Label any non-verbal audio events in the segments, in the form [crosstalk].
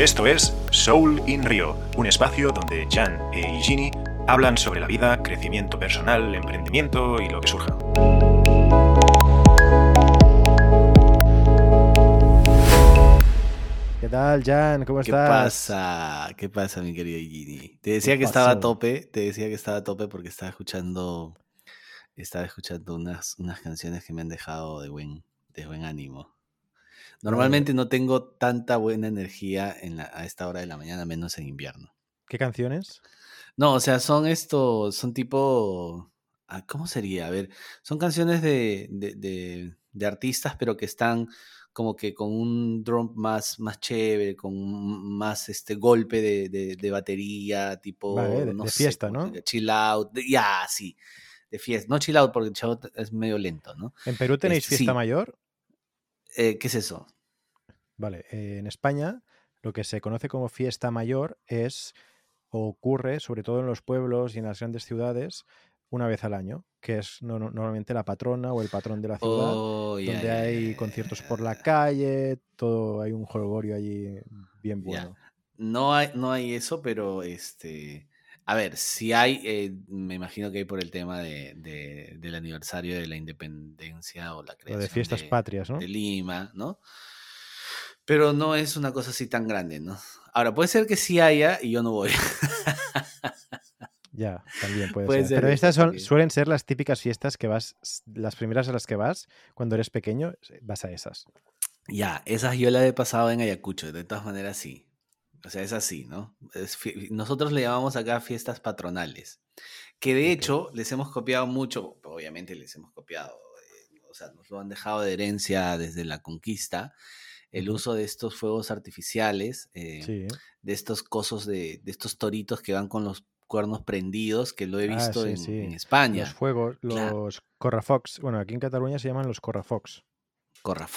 Esto es Soul in Rio, un espacio donde Jan e Igini hablan sobre la vida, crecimiento personal, emprendimiento y lo que surja. ¿Qué tal, Jan? ¿Cómo ¿Qué estás? pasa? ¿Qué pasa, mi querido Gini? Te decía ¿Qué que estaba a tope, te decía que estaba a tope porque estaba escuchando, estaba escuchando unas, unas canciones que me han dejado de buen, de buen ánimo. Normalmente no tengo tanta buena energía en la- a esta hora de la mañana, menos en invierno. ¿Qué canciones? No, o sea, son estos, son tipo, ah, ¿cómo sería? A ver, son canciones de, de, de- de artistas, pero que están como que con un drum más, más chévere, con más este golpe de, de- de batería, tipo, Vale, de, no de sé, fiesta, ¿no? chill out, ya, sí, de fiesta. No chill out porque chill out es medio lento, ¿no? ¿En Perú tenéis Este, fiesta sí. mayor? Eh, ¿qué es eso? Vale, eh, en España lo que se conoce como fiesta mayor es, o ocurre, sobre todo en los pueblos y en las grandes ciudades, una vez al año, que es no- no- normalmente la patrona o el patrón de la ciudad, Oh, donde hay conciertos por la calle, todo, hay un jolgorio allí bien bueno. No hay, no hay eso, pero este. A ver, si hay, eh, me imagino que hay por el tema de, de- del aniversario de la independencia o la de creación fiestas de, patrias, ¿no? de Lima, ¿no? Pero no es una cosa así tan grande, ¿no? Ahora, puede ser que sí haya y yo no voy. Ya, también puede, Puede ser. ser Pero estas son, suelen ser las típicas fiestas que vas, las primeras a las que vas, cuando eres pequeño, vas a esas. Ya, esas yo las he pasado en Ayacucho, de todas maneras sí. O sea, es así, ¿no? Es nosotros le llamamos acá fiestas patronales. Que de hecho les hemos copiado mucho, obviamente les hemos copiado, eh, o sea, nos lo han dejado de herencia desde la conquista, el uso de estos fuegos artificiales, eh, Sí. de estos cosos, de, de estos toritos que van con los cuernos prendidos, que lo he Ah, visto sí, en, sí. en Los España. fuegos, Claro, los corrafox. Bueno, aquí en Cataluña se llaman los corrafox.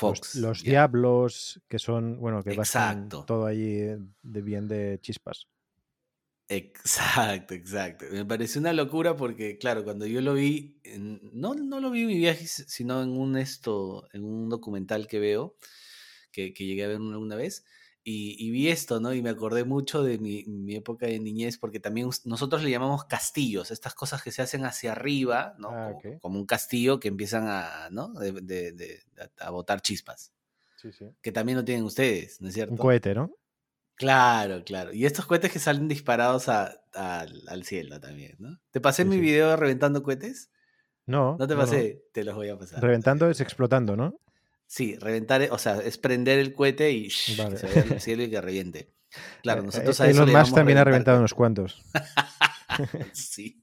Los, Corrafox, los ya. diablos, que son, bueno, que Exacto. todo allí eh, de bien de chispas. Exacto, exacto. Me pareció una locura porque, claro, cuando yo lo vi, no, no lo vi en mi viaje, sino en un esto, en un documental que veo, que, que llegué a ver una, una vez, y, y vi esto, ¿no? Y me acordé mucho de mi, mi época de niñez, porque también nosotros le llamamos castillos, estas cosas que se hacen hacia arriba, ¿no? Ah, Como, un castillo que empiezan a, ¿no? De, de- de- a, botar chispas, Sí, sí. que también lo tienen ustedes, ¿no es Un cierto? cohete, ¿no? Claro, claro. Y estos cohetes que salen disparados a- al al cielo también, ¿no? ¿Te pasé Sí, mi video reventando cohetes? No, No te no, no. pasé, te los voy a pasar. Reventando también, es explotando, ¿no? Sí, reventar, o sea, es prender el cohete y shh, Vale. se vaya al cielo y que reviente. Claro, Eh, [laughs] nosotros eh, a eso Elon Musk también ha reventado unos cuantos. [laughs] [laughs] Sí.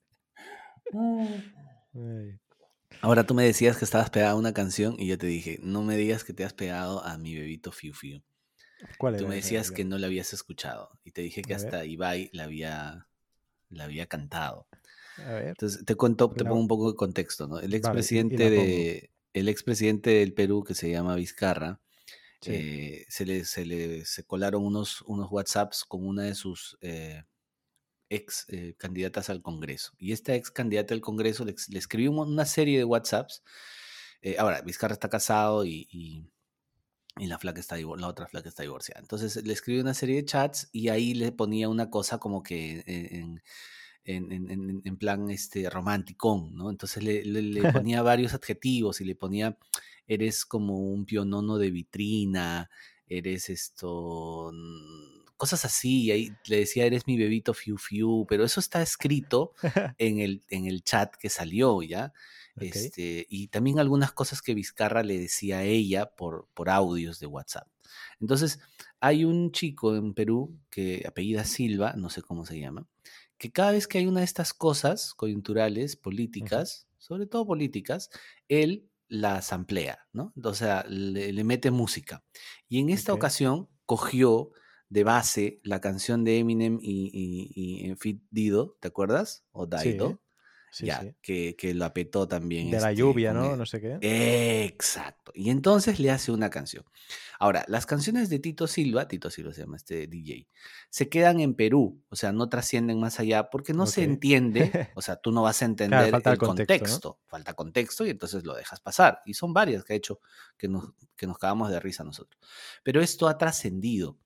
Ahora tú me decías que estabas pegado a una canción y yo te dije, no me digas que te has pegado a mi bebito Fiu Fiu. ¿Cuál Tú me decías que no la habías escuchado y te dije que A ver, hasta Ibai la había, la había cantado. a ver. Entonces, te cuento, te pongo un poco de contexto, ¿no? El Vale, expresidente pongo. de, el expresidente del Perú, que se llama Vizcarra, Sí. eh, se le, se le se colaron unos, unos WhatsApps con una de sus eh, ex eh, candidatas al Congreso. Y esta ex candidata al Congreso le, escribió un- una serie de WhatsApps. Eh, ahora, Vizcarra está casado y, y- y la, flaca está, la otra flaca está divorciada. Entonces le escribió una serie de chats y ahí le ponía una cosa como que en, en, en- en- en plan este, romanticón, ¿no? Entonces le, le- le [laughs] ponía varios adjetivos y le ponía, eres como un pionono de vitrina, eres esto, cosas así, y ahí le decía, eres mi bebito fiu fiu, pero eso está escrito [laughs] en el, en el chat que salió, ¿ya? Este, y también algunas cosas que Vizcarra le decía a ella por, por audios de WhatsApp. Entonces, hay un chico en Perú que apellida Silva, no sé cómo se llama, que cada vez que hay una de estas cosas coyunturales, políticas, sobre todo políticas, él las amplía, ¿no? O sea, le, le mete música. Y en esta ocasión cogió de base la canción de Eminem y, y, Fit Dido, ¿te acuerdas? O Daido, sí, ya, sí. que, que lo apetó también De la este, lluvia, ¿no? No sé qué. Exacto. Y entonces le hace una canción. Ahora, las canciones de Tito Silva, Tito Silva se llama este DJ, se quedan en Perú, o sea, no trascienden más allá porque no se entiende, [laughs] o sea, tú no vas a Claro, entender falta el el contexto, ¿no? contexto, falta contexto y entonces lo dejas pasar. Y son varias que ha hecho que nos, que nos cagamos de risa nosotros. Pero esto ha trascendido.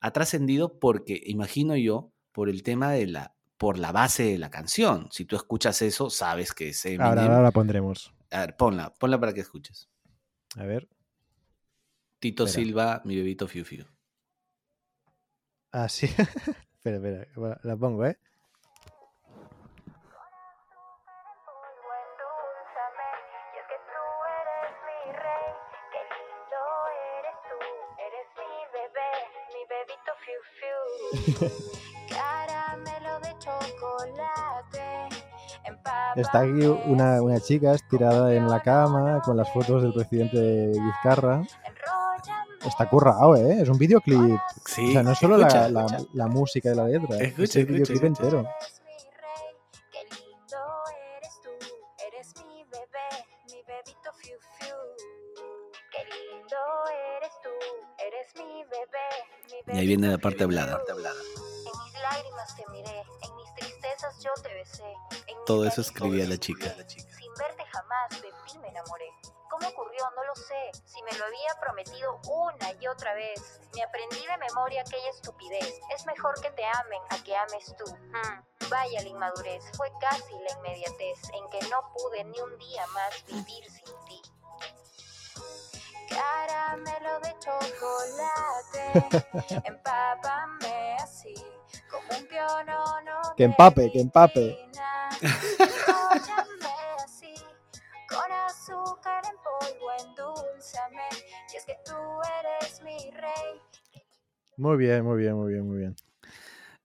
ha trascendido porque, imagino yo, por el tema de la, por la base de la canción. Si tú escuchas eso, sabes que es Eminem. Ahora, ahora la pondremos. A ver, ponla, ponla para que escuches. A ver. Tito Espera. Silva, mi bebito Fiu Fiu. Ah, sí. [laughs] espera, espera. La pongo, ¿eh? [laughs] [laughs] Está aquí una, una chica estirada en la cama con las fotos del presidente Vizcarra. Está currado, ¿eh? Es un videoclip. Sí, o sea, no es solo escucha, la, la- escucha. la música de la letra, es Escucha, el escucha, videoclip escucha. entero. Qué lindo eres tú, eres mi bebé, mi bebito fiu fiu. Qué lindo eres tú, eres mi bebé, mi Y ahí viene la parte hablada. En mis lágrimas te miré, en mis tristezas yo te besé. Todo eso escribía la chica. Sin verte jamás de ti me enamoré. ¿Cómo ocurrió? No lo sé. Si me lo había prometido una y otra vez. Me aprendí de memoria aquella estupidez. Es mejor que te amen a que ames tú. Hmm. Vaya la inmadurez. Fue casi la inmediatez en que no pude ni un día más vivir sin ti. Caramelo de chocolate, [laughs] empápame así, como un pionono Que empape, que empape. Así, con azúcar en polvo, endulzame, y es que tú eres mi rey. Muy bien, muy bien, muy bien, muy bien.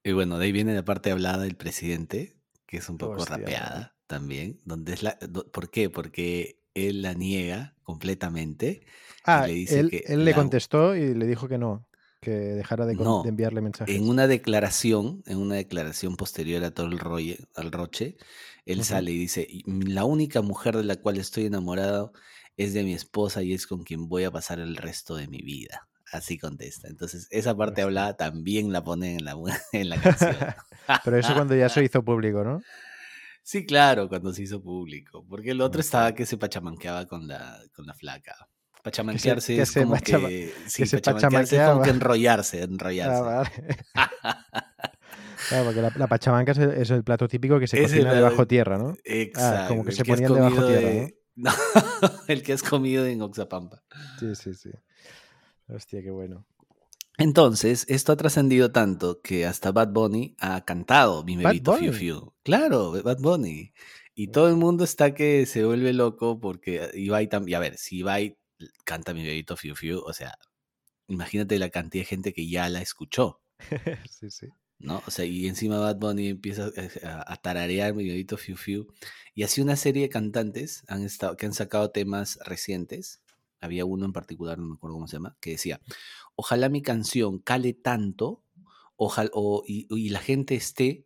Y bueno, de ahí viene la parte hablada del presidente, que es un poco Hostia. rapeada también. Donde es la, do- ¿Por qué? Porque él la niega completamente. Ah, le dice él, que él le la- contestó y le dijo que no, que dejara de, con- No, de enviarle mensajes. En una declaración, en una declaración posterior a todo el rollo, al roche, él sale y dice, "Y la única mujer de la cual estoy enamorado es de mi esposa y es con quien voy a pasar el resto de mi vida. Así contesta. Entonces, esa parte hablada también la ponen en la, mu- [laughs] en la canción. [laughs] Pero eso cuando ya se hizo público, ¿no? Sí, claro, cuando se hizo público. Porque el otro estaba que se pachamanqueaba con la, con la flaca. Pachamanquearse que es como pachama- que... Sí, se pachamanquearse es como que enrollarse, enrollarse. Ah, vale. [laughs] Claro, porque la, la pachamanca es el, el plato típico que se Es el cocina plato- debajo tierra, ¿no? Exacto. Ah, como que el se has ponían debajo comido tierra, de- No, [laughs] el que has comido en Oxapampa. Sí, sí, sí. Hostia, qué bueno. Entonces, esto ha trascendido tanto que hasta Bad Bunny ha cantado Mi Bebito Fiu. Fiu. Claro, Bad Bunny. Y todo el mundo está que se vuelve loco porque Ibai también. A ver, si Ibai canta Mi Bebito Fiu Fiu, o sea, imagínate la cantidad de gente que ya la escuchó. [laughs] sí, sí. ¿no? O sea, y encima Bad Bunny empieza a, a tararear mi bebito Fiu Fiu. Y así una serie de cantantes han estado, que han sacado temas recientes. Había uno en particular, no me acuerdo cómo se llama, que decía, ojalá mi canción cale tanto ojalá, o, y, y la gente esté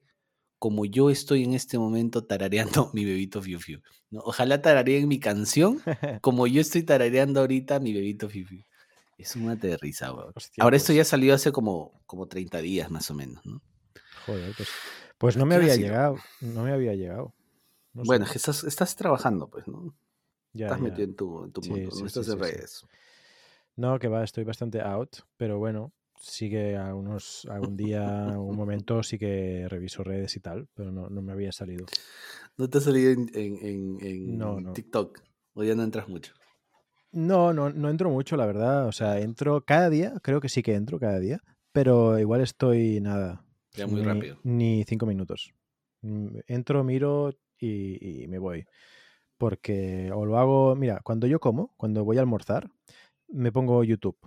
como yo estoy en este momento tarareando [laughs] mi bebito Fiu Fiu. ¿no? Ojalá tarareen mi canción [laughs] como yo estoy tarareando ahorita mi bebito Fiu Fiu. Es un mate de risa, weón. Ahora esto pues. ya salió hace como, como 30 días más o menos, ¿no? Joder, pues, pues no me había llegado. No me había llegado. No sé. Bueno, es que estás, estás trabajando, pues, ¿no? Ya, estás ya. metido en tu, en tu Sí, mundo, sí, no sí, estás en sí, sí. redes. No, que va, estoy bastante out, pero bueno, sí que a unos, algún día, un momento sí que reviso redes y tal, pero no, no me había salido. ¿No te ha salido en, en, en- en No, no. TikTok? ¿O ya no entras mucho? No, no, no entro mucho, la verdad. O sea, entro cada día, creo que sí que entro cada día, pero igual estoy nada. Ya muy ni, rápido. Ni cinco minutos. Mm, Entro, miro y, y me voy. Porque o lo hago, mira, cuando yo como, cuando voy a almorzar, me pongo YouTube.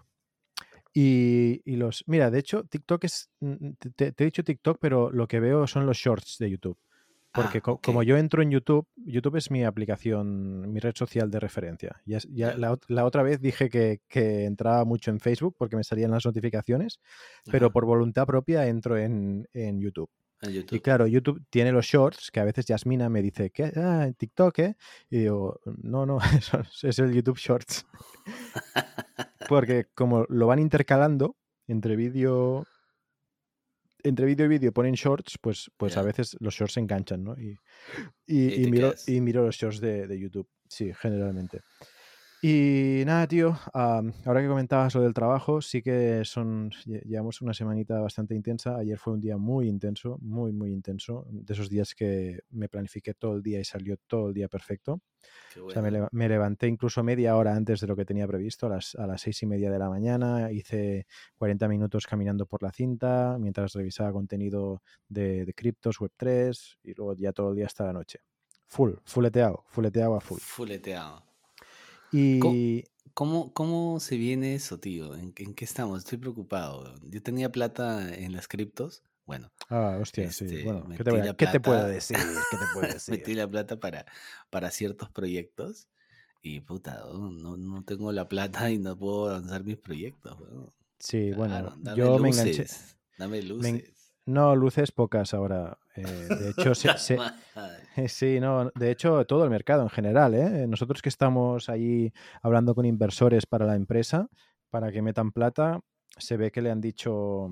Y, y los, mira, de hecho, TikTok es, te, he dicho TikTok, pero lo que veo son los shorts de YouTube. Porque Ah, co- ok. como yo entro en YouTube, YouTube es mi aplicación, mi red social de referencia. Ya, ya la, ot- la otra vez dije que, que entraba mucho en Facebook porque me salían las notificaciones, pero por voluntad propia entro en, en YouTube. Y claro, YouTube tiene los shorts que a veces Yasmina me dice, ¿qué? Ah, en TikTok, ¿eh? Y digo, no, no, [laughs] eso es el YouTube Shorts. [laughs] Porque como lo van intercalando entre vídeo entre vídeo y vídeo ponen shorts, pues, pues a veces los shorts se enganchan, ¿no? Y, Y y, y miro, miro los shorts de, de YouTube, sí, generalmente. Y nada, tío, am, ahora que comentabas lo del trabajo, sí que son, lle- llevamos una semanita bastante intensa. Ayer fue un día muy intenso, muy, muy intenso. De esos días que me planifiqué todo el día y salió todo el día perfecto. O sea, me levanté incluso media hora antes de lo que tenía previsto, a las, a las seis y media de la mañana. Hice 40 minutos caminando por la cinta mientras revisaba contenido de, de criptos, Web3 y luego ya todo el día hasta la noche. Full, fuleteado, fuleteado a full. Fuleteado. Y ¿Cómo, ¿Cómo se viene eso, tío? ¿En, en qué estamos? Estoy preocupado. Yo tenía plata en las criptos. Bueno, Ah, hostia, sí. este, Bueno, ¿qué te, voy a- la qué te puedo decir? ¿Qué te puedo [laughs] decir? metí la plata para, para ciertos proyectos y puta, no, no tengo la plata y no puedo avanzar mis proyectos. Sí, bueno, Claro, yo me enganché. luces, Dame me luces. No, luces pocas ahora. eh, de [laughs] hecho, se- se- [laughs] sí, no, de hecho, todo el mercado en general, ¿eh? Nosotros que estamos allí hablando con inversores para la empresa, para que metan plata, se ve que le han dicho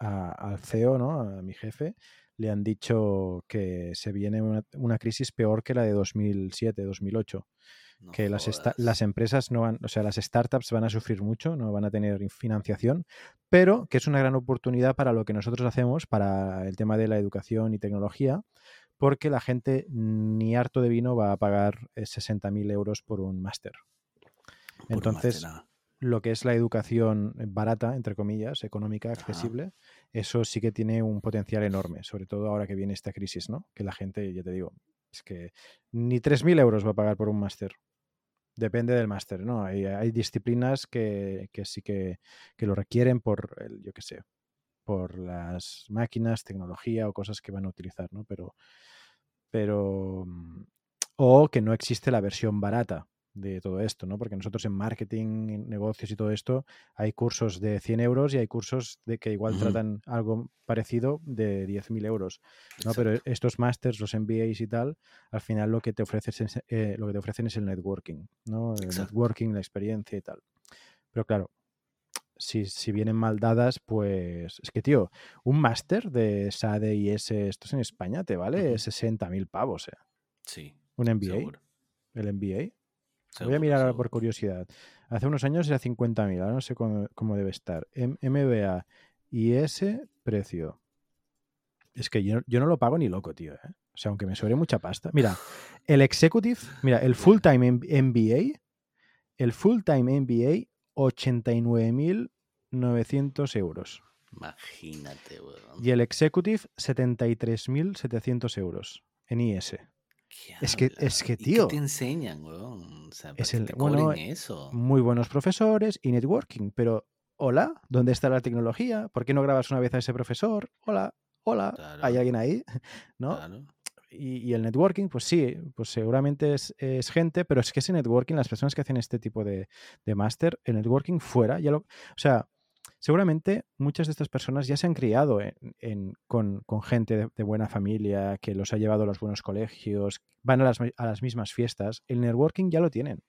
a- al CEO, ¿no? A mi jefe, le han dicho que se viene una, una crisis peor que la de 2007, 2008. No que las, las empresas no van, o sea, las startups van a sufrir mucho, no van a tener in- financiación, pero que es una gran oportunidad para lo que nosotros hacemos, para el tema de la educación y tecnología, porque la gente ni harto de vino va a pagar eh, 60.000 euros por un máster. Un Entonces, máster, ah. lo que es la educación barata, entre comillas, económica, accesible, eso sí que tiene un potencial enorme, sobre todo ahora que viene esta crisis, ¿no? Que la gente, ya te digo, que ni 3.000 euros va a pagar por un máster. Depende del máster, ¿no? Hay, hay disciplinas que, que sí que, que lo requieren por, el, yo qué sé, por las máquinas, tecnología o cosas que van a utilizar, ¿no? Pero, pero, mm, o que no existe la versión barata de todo esto, ¿no? Porque nosotros en marketing, en negocios y todo esto, hay cursos de 100 euros y hay cursos de que igual tratan algo parecido de 10.000 euros, ¿no? Pero estos másters, los MBAs y tal, al final lo que te ofrecen es, eh, lo que te ofrecen es el networking, ¿no? El Exacto. networking, la experiencia y tal. Pero claro, si, si vienen mal dadas, pues es que, tío, un máster de SADE y S, estos en España, te vale Ujú. 60.000 pavos, ¿eh? Sí, Un MBA, seguro. el MBA. Voy a mirar ahora seguro. por curiosidad. Hace unos años era 50.000, ahora no sé cómo, cómo debe estar. M- MBA y ese precio. Es que yo, yo no lo pago ni loco, tío. ¿eh? O sea, aunque me sobre mucha pasta. Mira, [laughs] el executive, mira, el full-time MBA, el full-time MBA, 89.900 euros. Imagínate, weón. Y el executive, 73.700 euros en IS. ¿Qué es que- es que, ¿Y tío, qué te enseñan, weón? O sea, para es el- te bueno, cobren eso. Muy buenos profesores y networking, pero hola, ¿dónde está la tecnología? ¿Por qué no grabas una vez a ese profesor? Hola, hola, ¿hay alguien ahí? [laughs] ¿No? Claro. Y, y el networking, pues sí, pues seguramente es, es gente, pero es que ese networking, las personas que hacen este tipo de, de máster, el networking fuera, ya lo, o sea, seguramente muchas de estas personas ya se han criado en- en- con, con gente de, de buena familia, que los ha llevado a los buenos colegios, van a las, mi- a las mismas fiestas, el networking ya lo tienen.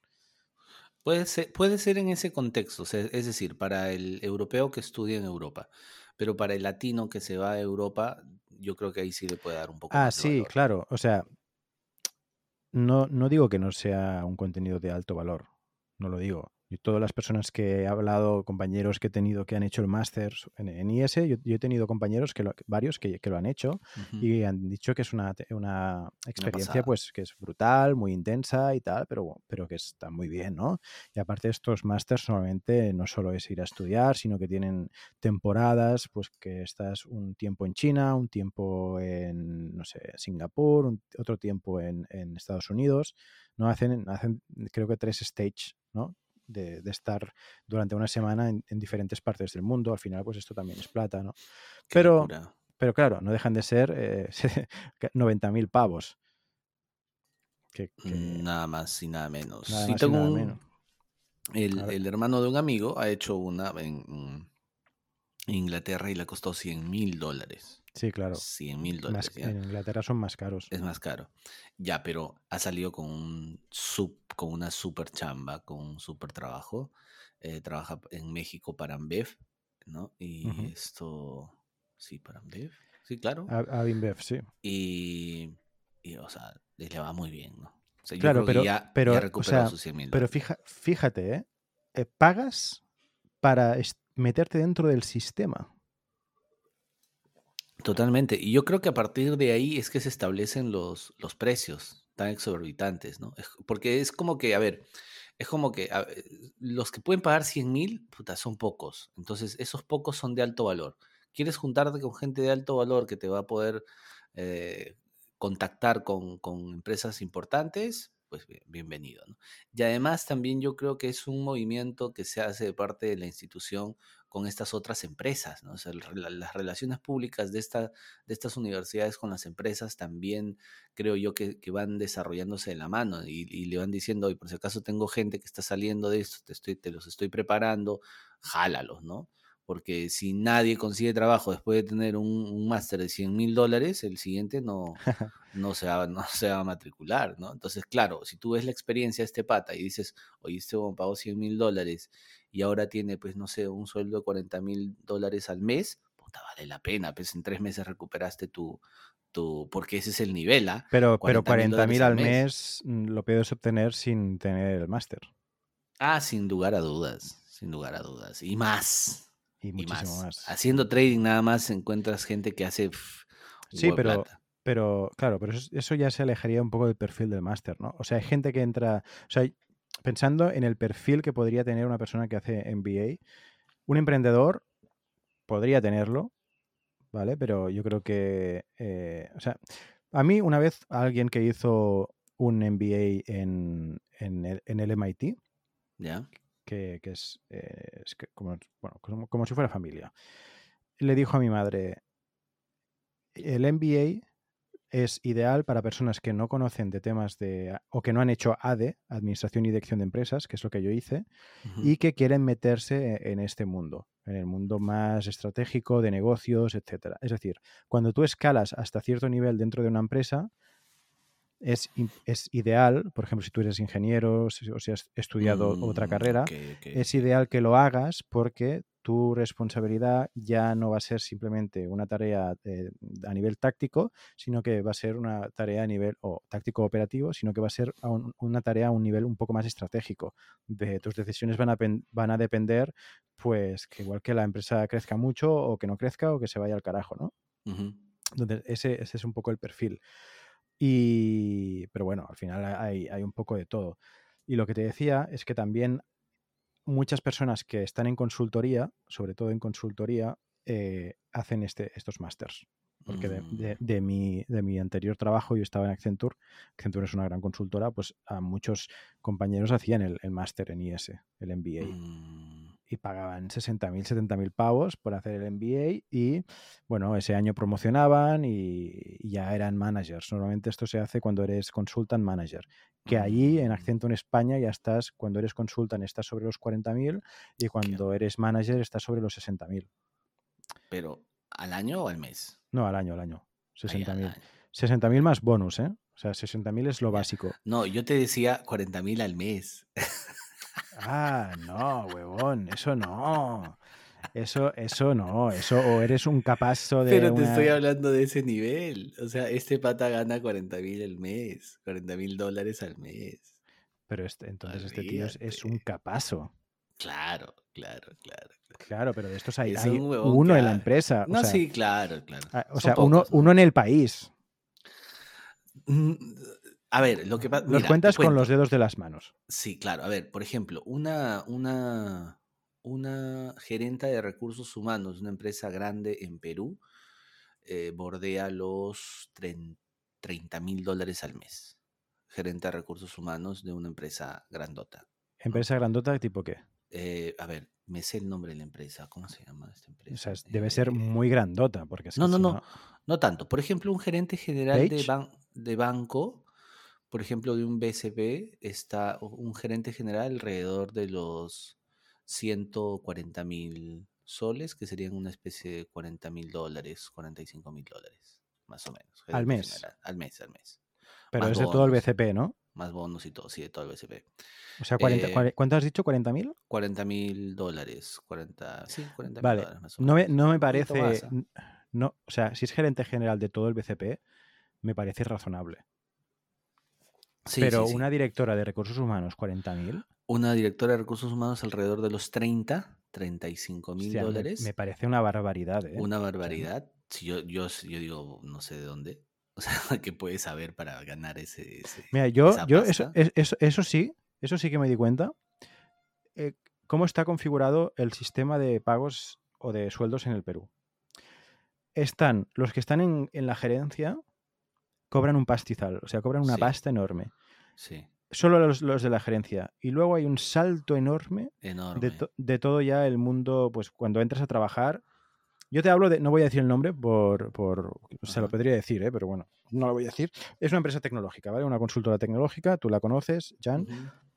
Puede ser, puede ser en ese contexto, es decir, para el europeo que estudia en Europa, pero para el latino que se va a Europa, yo creo que ahí sí le puede dar un poco Ah, más de sí, valor. claro. O sea, no, no digo que no sea un contenido de alto valor. No lo digo. Y todas las personas que he hablado, compañeros que he tenido que han hecho el máster en, en IS, yo, yo he tenido compañeros, que lo- varios que, que lo han hecho Ujú. y han dicho que es una, una experiencia pasada. pues que es brutal, muy intensa y tal, pero, pero que está muy bien, ¿no? Y aparte estos másters normalmente no solo es ir a estudiar, sino que tienen temporadas, pues que estás un tiempo en China, un tiempo en, no sé, Singapur, un- otro tiempo en, en Estados Unidos, ¿no? Hacen, hacen creo que tres stage, ¿no? De, de estar durante una semana en, en diferentes partes del mundo. Al final, pues esto también es plata, ¿no? Pero-. Pero claro, no dejan de ser eh, [laughs] 90.000 pavos. Que, que- Nada más y nada menos. nada Sí, más y tengo nada un- menos. El, el hermano de un amigo ha hecho una en Inglaterra y le costó 100 mil dólares. Sí, claro. 100 mil dólares. en Inglaterra son más caros. Es más caro. Ya, pero ha salido con un sub, con una super chamba, con un super trabajo. Eh, trabaja en México para Ambev, ¿no? Y esto, sí, para Ambev. Sí, claro. A, a Bimbev, sí. Y, y, o sea, le va muy bien, ¿no? O sea, yo Claro, pero- ya, pero, ya o sea, sus 100 mil Pero fija- fíjate, ¿eh? Eh, Pagas para meterte dentro del sistema. Totalmente. Y yo creo que a partir de ahí es que se establecen los, los precios tan exorbitantes, ¿no? Es- porque es como que, a ver, es como que los que pueden pagar 100 mil, son pocos. Entonces, esos pocos son de alto valor. ¿Quieres juntarte con gente de alto valor que te va a poder eh, contactar con, con empresas importantes? Pues bien- bienvenido, ¿no? Y además también yo creo que es un movimiento que se hace de parte de la institución con estas otras empresas, ¿no? O sea, las relaciones públicas de, esta, de estas universidades con las empresas también creo yo que, van desarrollándose de la mano y, y le van diciendo, y por si acaso tengo gente que está saliendo de esto, te, estoy, te los estoy preparando, jálalos, ¿no? Porque si nadie consigue trabajo después de tener un, un máster de 100 mil dólares, el siguiente no, [laughs] no, se va, no se va a matricular, ¿no? Entonces, claro, si tú ves la experiencia de este pata y dices, oye, este pagó 100 mil dólares y ahora tiene, pues, no sé, un sueldo de 40 mil dólares al mes, puta, vale la pena, pues en tres meses recuperaste tu, tu porque ese es el nivel, ¿ah? Pero, pero 40.000 40.000 dólares al al mes mm, lo puedes obtener sin tener el máster. Ah, sin lugar a dudas, sin lugar a dudas. Y más, Y y muchísimo más. más. Haciendo trading nada más encuentras gente que hace Sí, pero- plata. Pero claro, pero eso, eso ya se alejaría un poco del perfil del máster, ¿no? O sea, hay gente que entra, o sea, pensando en el perfil que podría tener una persona que hace MBA, un emprendedor podría tenerlo, ¿vale? Pero yo creo que, eh, o sea, a mí una vez alguien que hizo un MBA en, en el, en el MIT, ¿Ya? Que, que es, eh, es que como, bueno, como, como si fuera familia. Le dijo a mi madre, el MBA es ideal para personas que no conocen de temas de, o que no han hecho ADE, Administración y Dirección de Empresas, que es lo que yo hice, y que quieren meterse en este mundo, en el mundo más estratégico de negocios, etcétera. Es decir, cuando tú escalas hasta cierto nivel dentro de una empresa, es, es ideal, por ejemplo, si tú eres ingeniero si- o si has estudiado otra Mm, carrera, es ideal que lo hagas porque tu responsabilidad ya no va a ser simplemente una tarea eh, a nivel táctico, sino que va a ser una tarea a nivel o táctico operativo, sino que va a ser a un- una tarea a un nivel un poco más estratégico. De tus decisiones van a, van a depender, pues, que igual que la empresa crezca mucho o que no crezca o que se vaya al carajo, ¿no? Entonces, ese, ese es un poco el perfil. Y, pero bueno, al final hay, hay un poco de todo. Y lo que te decía es que también muchas personas que están en consultoría, sobre todo en consultoría, eh, hacen este, estos másters. Porque de, de- Mm. de mi, de mi anterior trabajo, yo estaba en Accenture, Accenture es una gran consultora, pues a muchos compañeros hacían el, el máster en IS, el MBA Mm, y pagaban 60.000, 70.000 pavos por hacer el MBA y bueno, ese año promocionaban y, y ya eran managers. Normalmente esto se hace cuando eres consultant manager, que allí en mm. Accenture en España ya estás, cuando eres consultant estás sobre los 40.000 y cuando eres manager estás sobre los 60.000. Pero, ¿al año o al mes? No, al año, al año. Ay, al 60.000. año. 60.000 más bonus, ¿eh? O sea, 60.000 es lo básico. No, yo te decía 40 mil al mes. [laughs] Ah, no, huevón, eso no. Eso, eso no, eso o eres un capazo de Pero te una- estoy hablando de ese nivel. O sea, este pata gana 40 mil al mes. 40 mil dólares al mes. Pero este, entonces este tío es, es un capazo. Claro, claro, claro. claro. Pero de estos hay, Es hay un huevón uno en la empresa. o No, sea, sí, claro, claro. ah, O Son sea, uno, pocos, ¿no? uno en el país. A ver, lo que pasa. Los cuentas con los dedos de las manos. Sí, claro. A ver, por ejemplo, una, una, una gerenta de recursos humanos de una empresa grande en Perú eh, bordea los 30 mil dólares al mes. Gerente de recursos humanos de una empresa grandota. Empresa grandota, tipo qué. Eh, a ver, me sé el nombre de la empresa. ¿Cómo se llama esta empresa? O sea, debe ser Eh, muy grandota. Porque no, no, no, no tanto. Por ejemplo, un gerente general de, ban- de banco, por ejemplo, de un BCP, está un gerente general alrededor de los 140 mil soles, que serían una especie de 40 mil dólares, 45 mil dólares, más o menos. Al mes. general, al mes, al mes. Pero más es de todo el. BCP, ¿no? Más bonos y todo, sí, de todo el BCP. O sea, 40, Eh, ¿cuánto has dicho? ¿40.000? 40 mil dólares, 40, sí, 40 mil Vale, dólares más o No me, no me parece. ¿ah? No, o sea, si es gerente general de todo el BCP, me parece razonable. Sí, pero sí, una directora de recursos humanos, 40.000. Una directora de recursos humanos alrededor de los 30, 35 mil hostia, me- dólares. Me, parece una barbaridad. ¿eh? Una O sea, barbaridad. Si yo, yo, yo digo, no sé de dónde. [laughs] O sea, ¿qué puedes saber para ganar ese, ese- Mira, yo, esa yo eso, eso, eso sí, eso sí que me di cuenta. eh, cómo está configurado el sistema de pagos o de sueldos en el Perú. Están, los que están en, en la gerencia cobran un pastizal, o sea, cobran una Sí. pasta enorme. Sí, Solo los, los de la gerencia. Y luego hay un salto enorme enorme. de, to- de todo ya el mundo, pues cuando entras a trabajar. Yo te hablo de, no voy a decir el nombre por, por se lo podría decir, ¿eh? pero bueno, no lo voy a decir. Es una empresa tecnológica, ¿vale? Una consultora tecnológica, tú la conoces, Jan,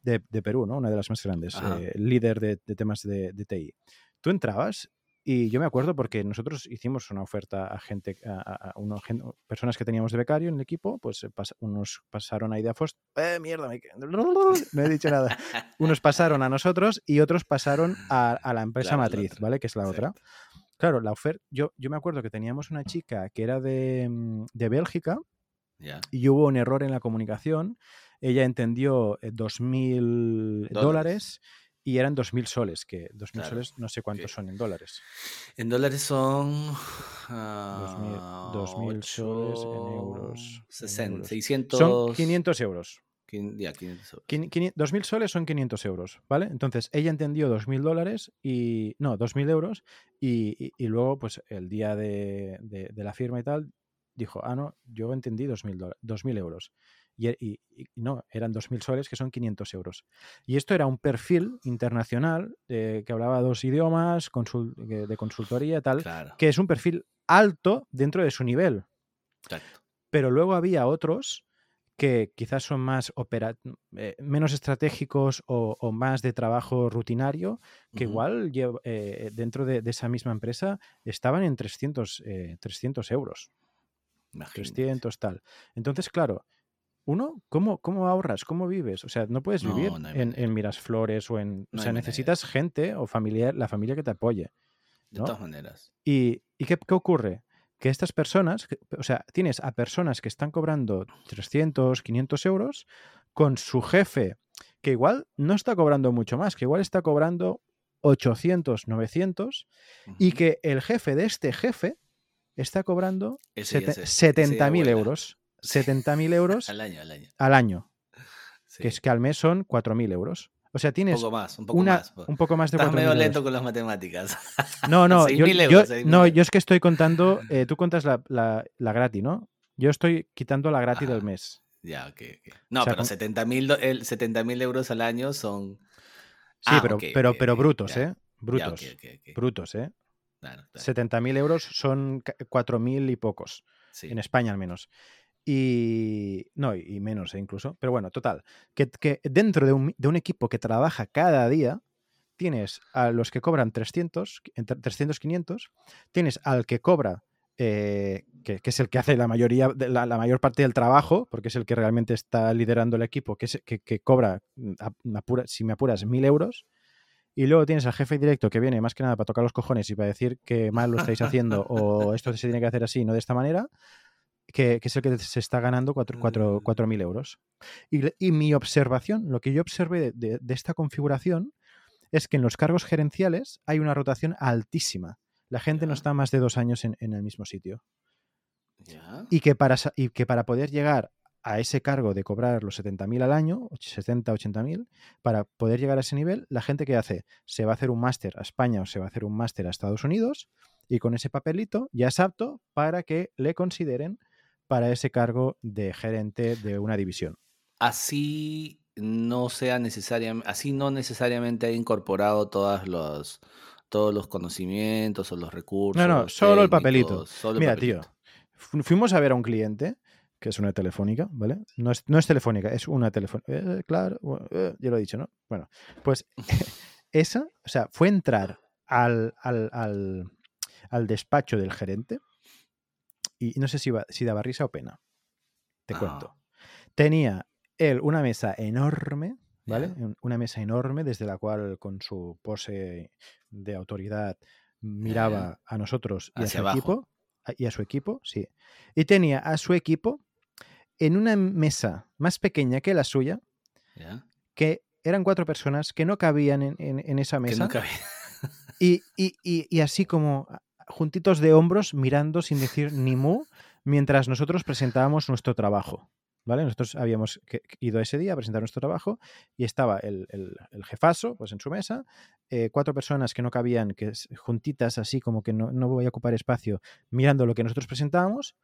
de, de Perú, ¿no? Una de las más grandes, eh, líder de, de temas de TI. Tú entrabas y yo me acuerdo porque nosotros hicimos una oferta a gente, a, a- a uno- personas que teníamos de becario en el equipo, pues pas- unos pasaron ahí de Afost. ¡Eh, mierda! me [laughs] No he dicho nada. [laughs] Unos pasaron a nosotros y otros pasaron a, a la empresa Claro, la matriz, otra. ¿vale? Que es la otra. Claro, la oferta. Yo, yo me acuerdo que teníamos una chica que era de, mm, de Bélgica Ya. y hubo un error en la comunicación. Ella entendió eh, 2.000 dólares. Y eran 2.000 soles, que 2.000 Claro, soles no sé cuántos que- son en dólares. En dólares son. 2.000 ah, 2.000 soles en euros, en 60, euros. 600. Son 500 euros. Ya, 500 euros. Quin- quini- 2.000 soles son 500 euros, ¿vale? Entonces ella entendió 2.000 dólares y. No, 2.000 euros y, y- y luego, pues el día de, de- de la firma y tal, dijo, ah, no, yo entendí 2.000 dola- 2.000 euros. Y, e- y- y no, eran 2.000 soles que son 500 euros. Y esto era un perfil internacional eh, que hablaba dos idiomas, consul- de consultoría tal, Claro. que es un perfil alto dentro de su nivel. Exacto. Pero luego había otros que quizás son más opera- eh, menos estratégicos o, o más de trabajo rutinario, que igual eh, dentro de, de esa misma empresa estaban en 300, eh, 300 euros, Imagínate. 300 tal. Entonces, claro, uno, ¿cómo, cómo ahorras? ¿Cómo vives? O sea, no puedes vivir no en, en Mirasflores o en... No o sea, manera. necesitas gente o familiar, la familia que te apoye. De todas maneras. ¿Y, y qué, qué ocurre? Que estas personas, que- o sea, tienes a personas que están cobrando 300, 500 euros con su jefe, que igual no está cobrando mucho más, que igual está cobrando 800, 900, y que el jefe de este jefe está cobrando Ese ya sete- se- ese ya 70.000 vuela. euros. Sí. 70.000 euros Al año, al año. al año, Sí. que es que al mes son 4.000 euros. O sea, un tienes poco más, un poco una, más. un poco más de Estás 4.000 medio euros. lento con las matemáticas. No, no, [laughs] yo, 6.000 yo- euros, 6.000 no, euros. yo es que estoy contando, eh, [laughs] tú cuentas la, la, la gratis, ¿no? Yo estoy quitando la gratis del Ajá. mes. Ya, ok, ok. No, O sea, pero con- 70 mil euros al año son. Sí, Ah, pero, ok, pero, ok, pero ok, brutos, ya, ¿eh? Brutos. Brutos, ¿eh? Claro, claro, 70.000 euros son ca- 4.000 y pocos, sí. en España al menos. Y no, y menos ¿eh? incluso. Pero bueno, total. Que, dentro de un, de un equipo que trabaja cada día, tienes a los que cobran 300, entre 300, 500, tienes al que cobra, eh, que, es el que hace la, mayoría, la, mayor parte del trabajo, porque es el que realmente está liderando el equipo, que, que, que cobra, mm, si me apuras, 1.000 euros. Y luego tienes al jefe directo que viene más que nada para tocar los cojones y para decir que mal lo estáis haciendo o esto se tiene que hacer así, no de esta manera, que, que es el que se está ganando 4.000 Mm. euros. Y, y mi observación, lo que yo observé de, de- de esta configuración, es que en los cargos gerenciales hay una rotación altísima. La gente no está más de dos años en, en el mismo sitio. Y que para, y que para poder llegar a ese cargo de cobrar los 70.000 al año, 70, 80.000, para poder llegar a ese nivel, la gente que hace, se va a hacer un máster a España o se va a hacer un máster a Estados Unidos y con ese papelito ya es apto para que le consideren para ese cargo de gerente de una división. Así no sea necesariamente, así no necesariamente ha incorporado todas los, todos los conocimientos o los recursos. No, no, solo el papelito. el Mira, papelito. tío, fu- fuimos a ver a un cliente, que es una telefónica, ¿vale? No es, no es telefónica, es una telefónica. Eh, claro, eh, ya lo he dicho, ¿no? Bueno, pues [laughs] esa, o sea, fue entrar al, al, al- al despacho del gerente y no sé si, si daba risa o pena. Te cuento. Ajá. Tenía él una mesa enorme, ¿vale? Una mesa enorme desde la cual con su pose de autoridad miraba a nosotros y a su abajo. equipo. Y a su equipo, sí. Y tenía a su equipo en una mesa más pequeña que la suya, ¿Ya? que eran cuatro personas que no cabían en, en- en esa Que mesa. [laughs] y- y así como juntitos de hombros, mirando sin decir ni mu, mientras nosotros presentábamos nuestro trabajo. ¿Vale? Nosotros habíamos ido ese día a presentar nuestro trabajo y estaba el, el- jefazo pues, en su mesa, eh, cuatro personas que no cabían, que juntitas así como que no, no voy a ocupar espacio, mirando lo que nosotros presentábamos.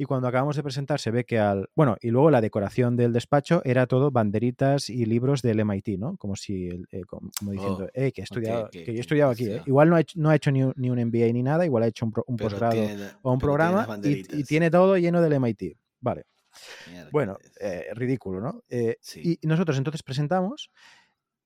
Y cuando acabamos de presentar se ve que al... Bueno, y luego la decoración del despacho era todo banderitas y libros del MIT, ¿no? Como si, el- eh, como, como diciendo, Oh, eh, que he estudiado, que yo he estudiado aquí, ¿eh? Igual no ha hecho, no ha hecho ni, un- ni un MBA ni nada, igual ha hecho un, posgrado o un programa y, tiene todo lleno del MIT. Vale. Bueno, eh, ridículo, ¿no? Eh, Sí. Y nosotros entonces presentamos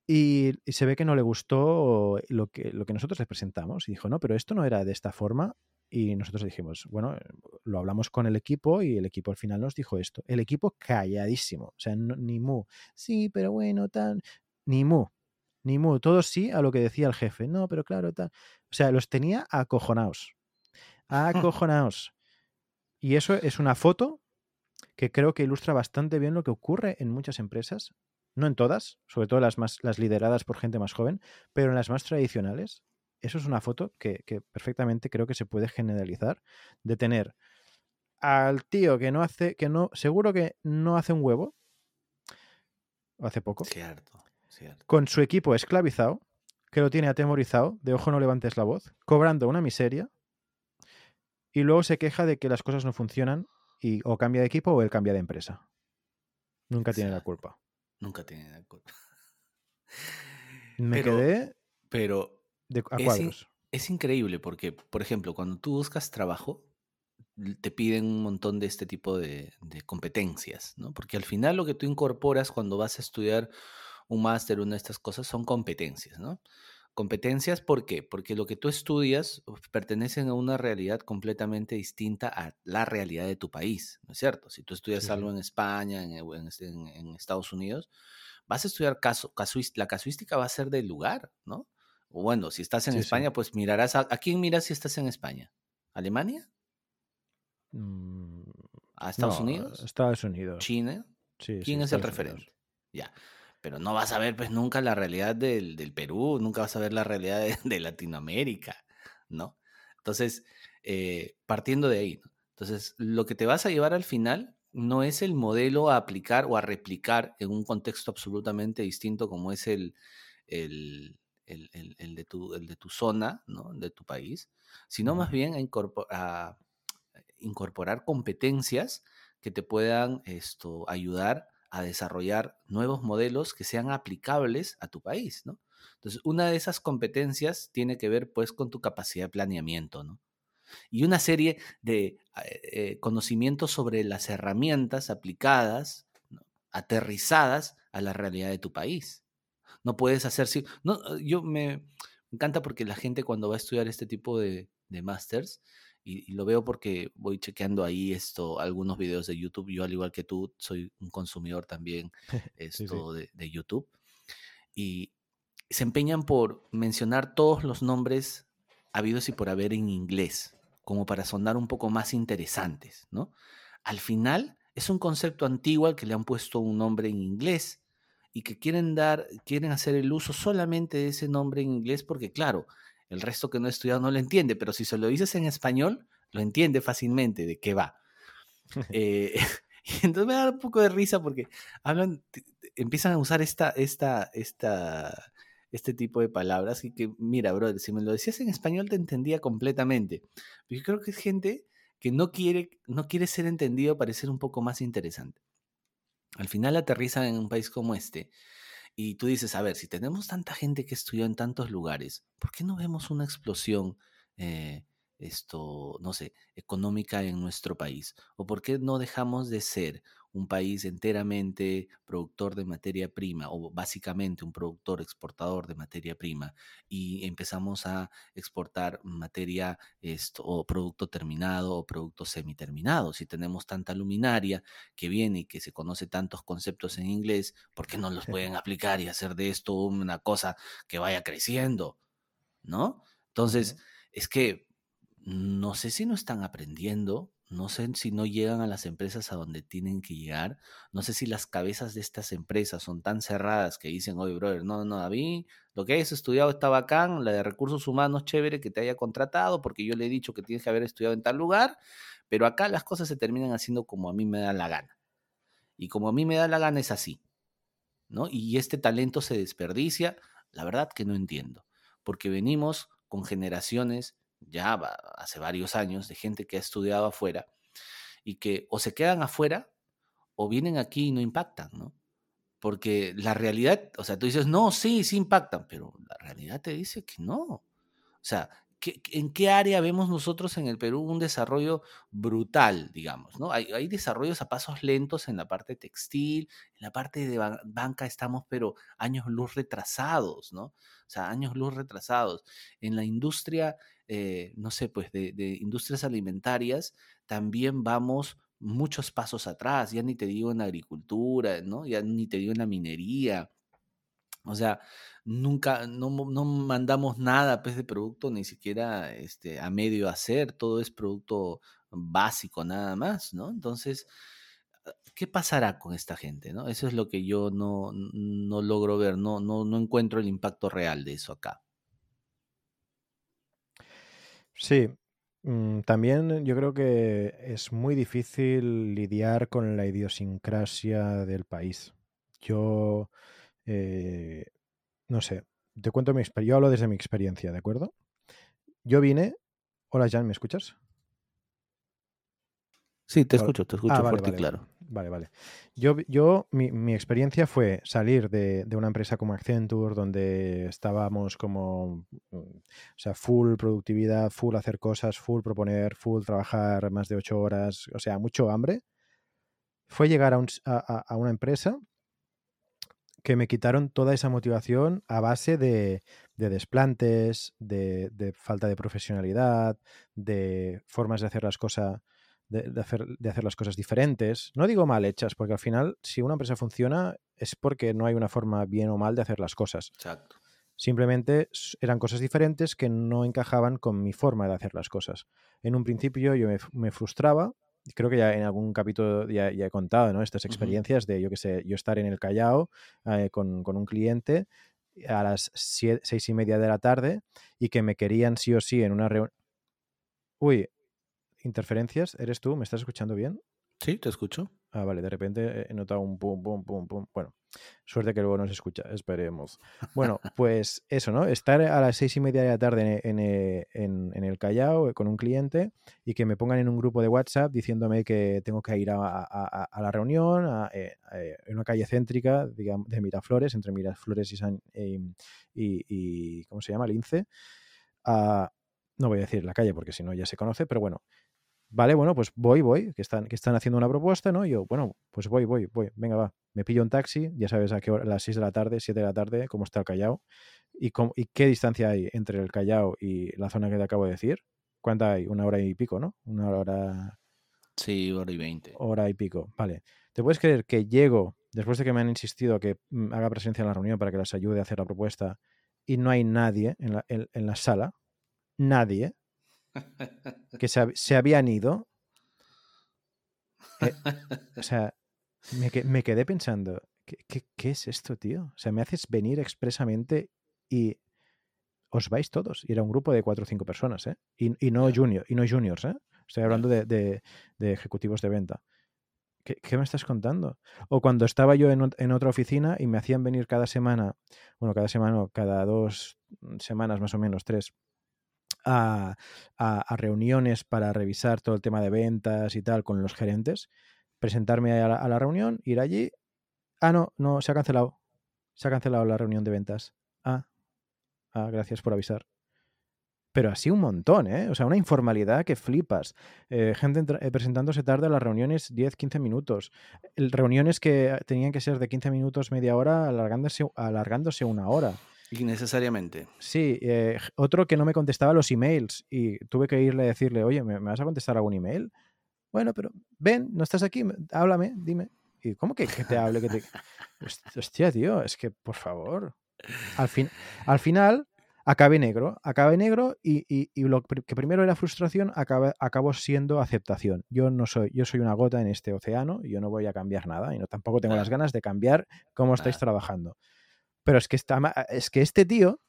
y, y se ve que no le gustó lo que, lo que nosotros le presentamos. Y dijo, no, pero esto no era de esta forma. Y nosotros dijimos, bueno, lo hablamos con el equipo y el equipo al final nos dijo esto. El equipo calladísimo, o sea, no- ni mu. Sí, pero bueno, tal. Ni mu. Ni mu. Todos sí a lo que decía el jefe. No, pero claro, tal. O sea, los tenía acojonados. Acojonados. Y eso es una foto que creo que ilustra bastante bien lo que ocurre en muchas empresas, no en todas, sobre todo las más las lideradas por gente más joven, pero en las más tradicionales. Eso es una foto que, que perfectamente creo que se puede generalizar de tener al tío que no hace, que no, seguro que no hace un huevo, o hace poco, Cierto, cierto. con su equipo esclavizado, que lo tiene atemorizado, de ojo no levantes la voz, cobrando una miseria, y luego se queja de que las cosas no funcionan y o cambia de equipo o él cambia de empresa. Nunca tiene la culpa. Nunca tiene la culpa. Me Pero- quedé Pero de, a es in- cuadros. es increíble porque, por ejemplo, cuando tú buscas trabajo, te piden un montón de este tipo de, de competencias, ¿no? Porque al final lo que tú incorporas cuando vas a estudiar un máster, una de estas cosas, son competencias, ¿no? Competencias, ¿por qué? Porque lo que tú estudias pertenecen a una realidad completamente distinta a la realidad de tu país, ¿no es cierto? Si tú estudias Sí, algo en España, en, en- Estados Unidos, vas a estudiar caso, la casuística va a ser del lugar, ¿no? O bueno, si estás en Sí, sí. España, pues mirarás a, ¿a quién miras si estás en España? ¿Alemania? Mm, ¿A Estados no, Unidos? Estados Unidos. ¿China? Sí, ¿Quién es el Unidos. referente? Ya. Pero no vas a ver pues nunca la realidad del, del Perú, nunca vas a ver la realidad de, de Latinoamérica, ¿no? Entonces, eh, partiendo de ahí, ¿no? Entonces, lo que te vas a llevar al final no es el modelo a aplicar o a replicar en un contexto absolutamente distinto como es el, el, el- el- el de, tu, el de tu zona, ¿no? De tu país, sino más bien a, incorpor- a incorporar competencias que te puedan esto, ayudar a desarrollar nuevos modelos que sean aplicables a tu país, ¿no? Entonces, una de esas competencias tiene que ver, pues, con tu capacidad de planeamiento, ¿no? Y una serie de eh, eh, conocimientos sobre las herramientas aplicadas, ¿no? aterrizadas a la realidad de tu país. No puedes hacer... si- No, yo me, encanta porque la gente cuando va a estudiar este tipo de, de másters, y, y lo veo porque voy chequeando ahí esto, algunos videos de YouTube. Yo, al igual que tú, soy un consumidor también [laughs] esto De, de YouTube. Y se empeñan por mencionar todos los nombres habidos y por haber en inglés, como para sonar un poco más interesantes, ¿no? Al final es un concepto antiguo al que le han puesto un nombre en inglés y que quieren dar, quieren hacer el uso solamente de ese nombre en inglés porque, claro, el resto que no ha estudiado no lo entiende, pero si se lo dices en español, lo entiende fácilmente de qué va. [laughs] Eh, [laughs] y entonces me da un poco de risa porque hablan, empiezan a usar esta, esta, esta, este tipo de palabras y que, mira, brother, si me lo decías en español te entendía completamente. Pero yo creo que es gente que no quiere, no quiere ser entendido para ser un poco más interesante. Al final aterrizan en un país como este y tú dices, a ver, si tenemos tanta gente que estudió en tantos lugares, ¿por qué no vemos una explosión, eh, esto, no sé, económica en nuestro país? ¿O por qué no dejamos de ser un país enteramente productor de materia prima o básicamente un productor exportador de materia prima y empezamos a exportar materia esto, o producto terminado o producto semiterminado? Si tenemos tanta luminaria que viene y que se conoce tantos conceptos en inglés, ¿por qué no los pueden aplicar y hacer de esto una cosa que vaya creciendo? ¿No? Entonces, es que no sé si no están aprendiendo, no sé si no llegan a las empresas a donde tienen que llegar. No sé si las cabezas de estas empresas son tan cerradas que dicen, oye, brother, no, no, mí lo que hayas estudiado está bacán, la de recursos humanos, chévere que te haya contratado, porque yo le he dicho que tienes que haber estudiado en tal lugar, pero acá las cosas se terminan haciendo como a mí me da la gana. Y como a mí me da la gana es así, ¿no? Y este talento se desperdicia, la verdad que no entiendo, porque venimos con generaciones ya hace varios años de gente que ha estudiado afuera y que o se quedan afuera o vienen aquí y no impactan, ¿no? Porque la realidad, o sea, tú dices, no, sí, sí impactan, pero la realidad te dice que no. O sea, ¿en qué área vemos nosotros en el Perú un desarrollo brutal, digamos? ¿no? Hay, hay, desarrollos a pasos lentos en la parte textil, en la parte de banca estamos, pero años luz retrasados, ¿no? O sea, años luz retrasados. En la industria eh, no sé, pues de, industrias alimentarias, también vamos muchos pasos atrás, ya ni te digo en agricultura, ¿no? Ya ni te digo en la minería. O sea, nunca, no, mandamos nada pues, de producto, ni siquiera este, a medio hacer, todo es producto básico nada más, ¿no? Entonces, ¿qué pasará con esta gente? ¿no? Eso es lo que yo no, no logro ver, no, no, no encuentro el impacto real de eso acá. Sí, mm, también yo creo que es muy difícil lidiar con la idiosincrasia del país. Yo, eh, no sé, te cuento mi experiencia, yo hablo desde mi experiencia, ¿de acuerdo? Yo vine, hola Jan, ¿me escuchas? Sí, te escucho, te escucho ah, fuerte y claro. Vale, vale. Yo, yo mi, experiencia fue salir de, una empresa como Accenture, donde estábamos como, mm, o sea, full productividad, full hacer cosas, full proponer, full trabajar más de ocho horas, o sea, mucho hambre. Fue llegar a, una empresa que me quitaron toda esa motivación a base de, desplantes, de, de, falta de profesionalidad, de formas de hacer las cosas de, hacer, de hacer las cosas diferentes. No digo mal hechas, porque al final, si una empresa funciona, es porque no hay una forma bien o mal de hacer las cosas. Exacto. Simplemente eran cosas diferentes que no encajaban con mi forma de hacer las cosas. En un principio yo me, frustraba, creo que ya en algún capítulo ya, he contado ¿no? estas experiencias de, yo que sé, yo estar en el Callao eh, con, con, un cliente a las seis y media de la tarde y que me querían sí o sí en una reunión. Uy, interferencias. ¿Eres tú? ¿Me estás escuchando bien? Sí, te escucho. Ah, vale, de repente he notado un pum, pum, pum, pum. Bueno, suerte que luego no se escucha, esperemos. [laughs] Bueno, pues eso, ¿no? Estar a las seis y media de la tarde en, en, el Callao eh, con un cliente y que me pongan en un grupo de WhatsApp diciéndome que tengo que ir a, la reunión eh, en una calle céntrica digamos, de Miraflores, entre Miraflores y, San, y, ¿cómo se llama? Lince. Ah, no voy a decir la calle porque si no ya se conoce, pero bueno, vale, bueno, pues voy, voy, que están, que están haciendo una propuesta, ¿no? Y yo, bueno, pues voy, voy, voy, venga, va, me pillo un taxi, ya sabes a qué hora, a las 6 de la tarde, 7 de la tarde, cómo está el Callao, y, y qué distancia hay entre el Callao y la zona que te acabo de decir. ¿Cuánta hay? Una hora y pico, ¿no? Una hora... Sí, hora y veinte. Hora y pico, vale. ¿Te puedes creer que llego, después de que me han insistido que mm, haga presencia en la reunión para que les ayude a hacer la propuesta, y no hay nadie en la, en la sala? Nadie que se, habían ido. Eh, o sea, me, quedé pensando, ¿qué, es esto, tío? O sea, me haces venir expresamente y os vais todos. Y era un grupo de cuatro o cinco personas, ¿eh? Y, no, junior, y no juniors, ¿eh? Estoy hablando de, ejecutivos de venta. ¿Qué, me estás contando? O cuando estaba yo en, en, otra oficina y me hacían venir cada semana, bueno, cada semana, cada dos semanas más o menos, tres, a, reuniones para revisar todo el tema de ventas y tal con los gerentes, presentarme a la, reunión, ir allí. Ah, no, no, se ha cancelado. Se ha cancelado la reunión de ventas. Ah, ah gracias por avisar. Pero así un montón, ¿eh? O sea, una informalidad que flipas. Eh, gente eh, presentándose tarde a las reuniones 10, 15 minutos. reuniones que tenían que ser de 15 minutos, media hora, alargándose, alargándose una hora. Innecesariamente. Sí, eh, otro que no me contestaba los emails y tuve que irle a decirle, oye, ¿me, vas a contestar algún email? Bueno, pero ven, no estás aquí, háblame, dime. ¿Y cómo que, te hable? Que te... [laughs] Hostia, tío, es que por favor. Al, fin, al final, acabé negro, acabé negro y, y- y lo que primero era frustración acaba- acabó siendo aceptación. Yo no soy, yo soy una gota en este océano y yo no voy a cambiar nada y no tampoco tengo las ganas de cambiar cómo estáis trabajando. Pero es que está, ma- es que este tío,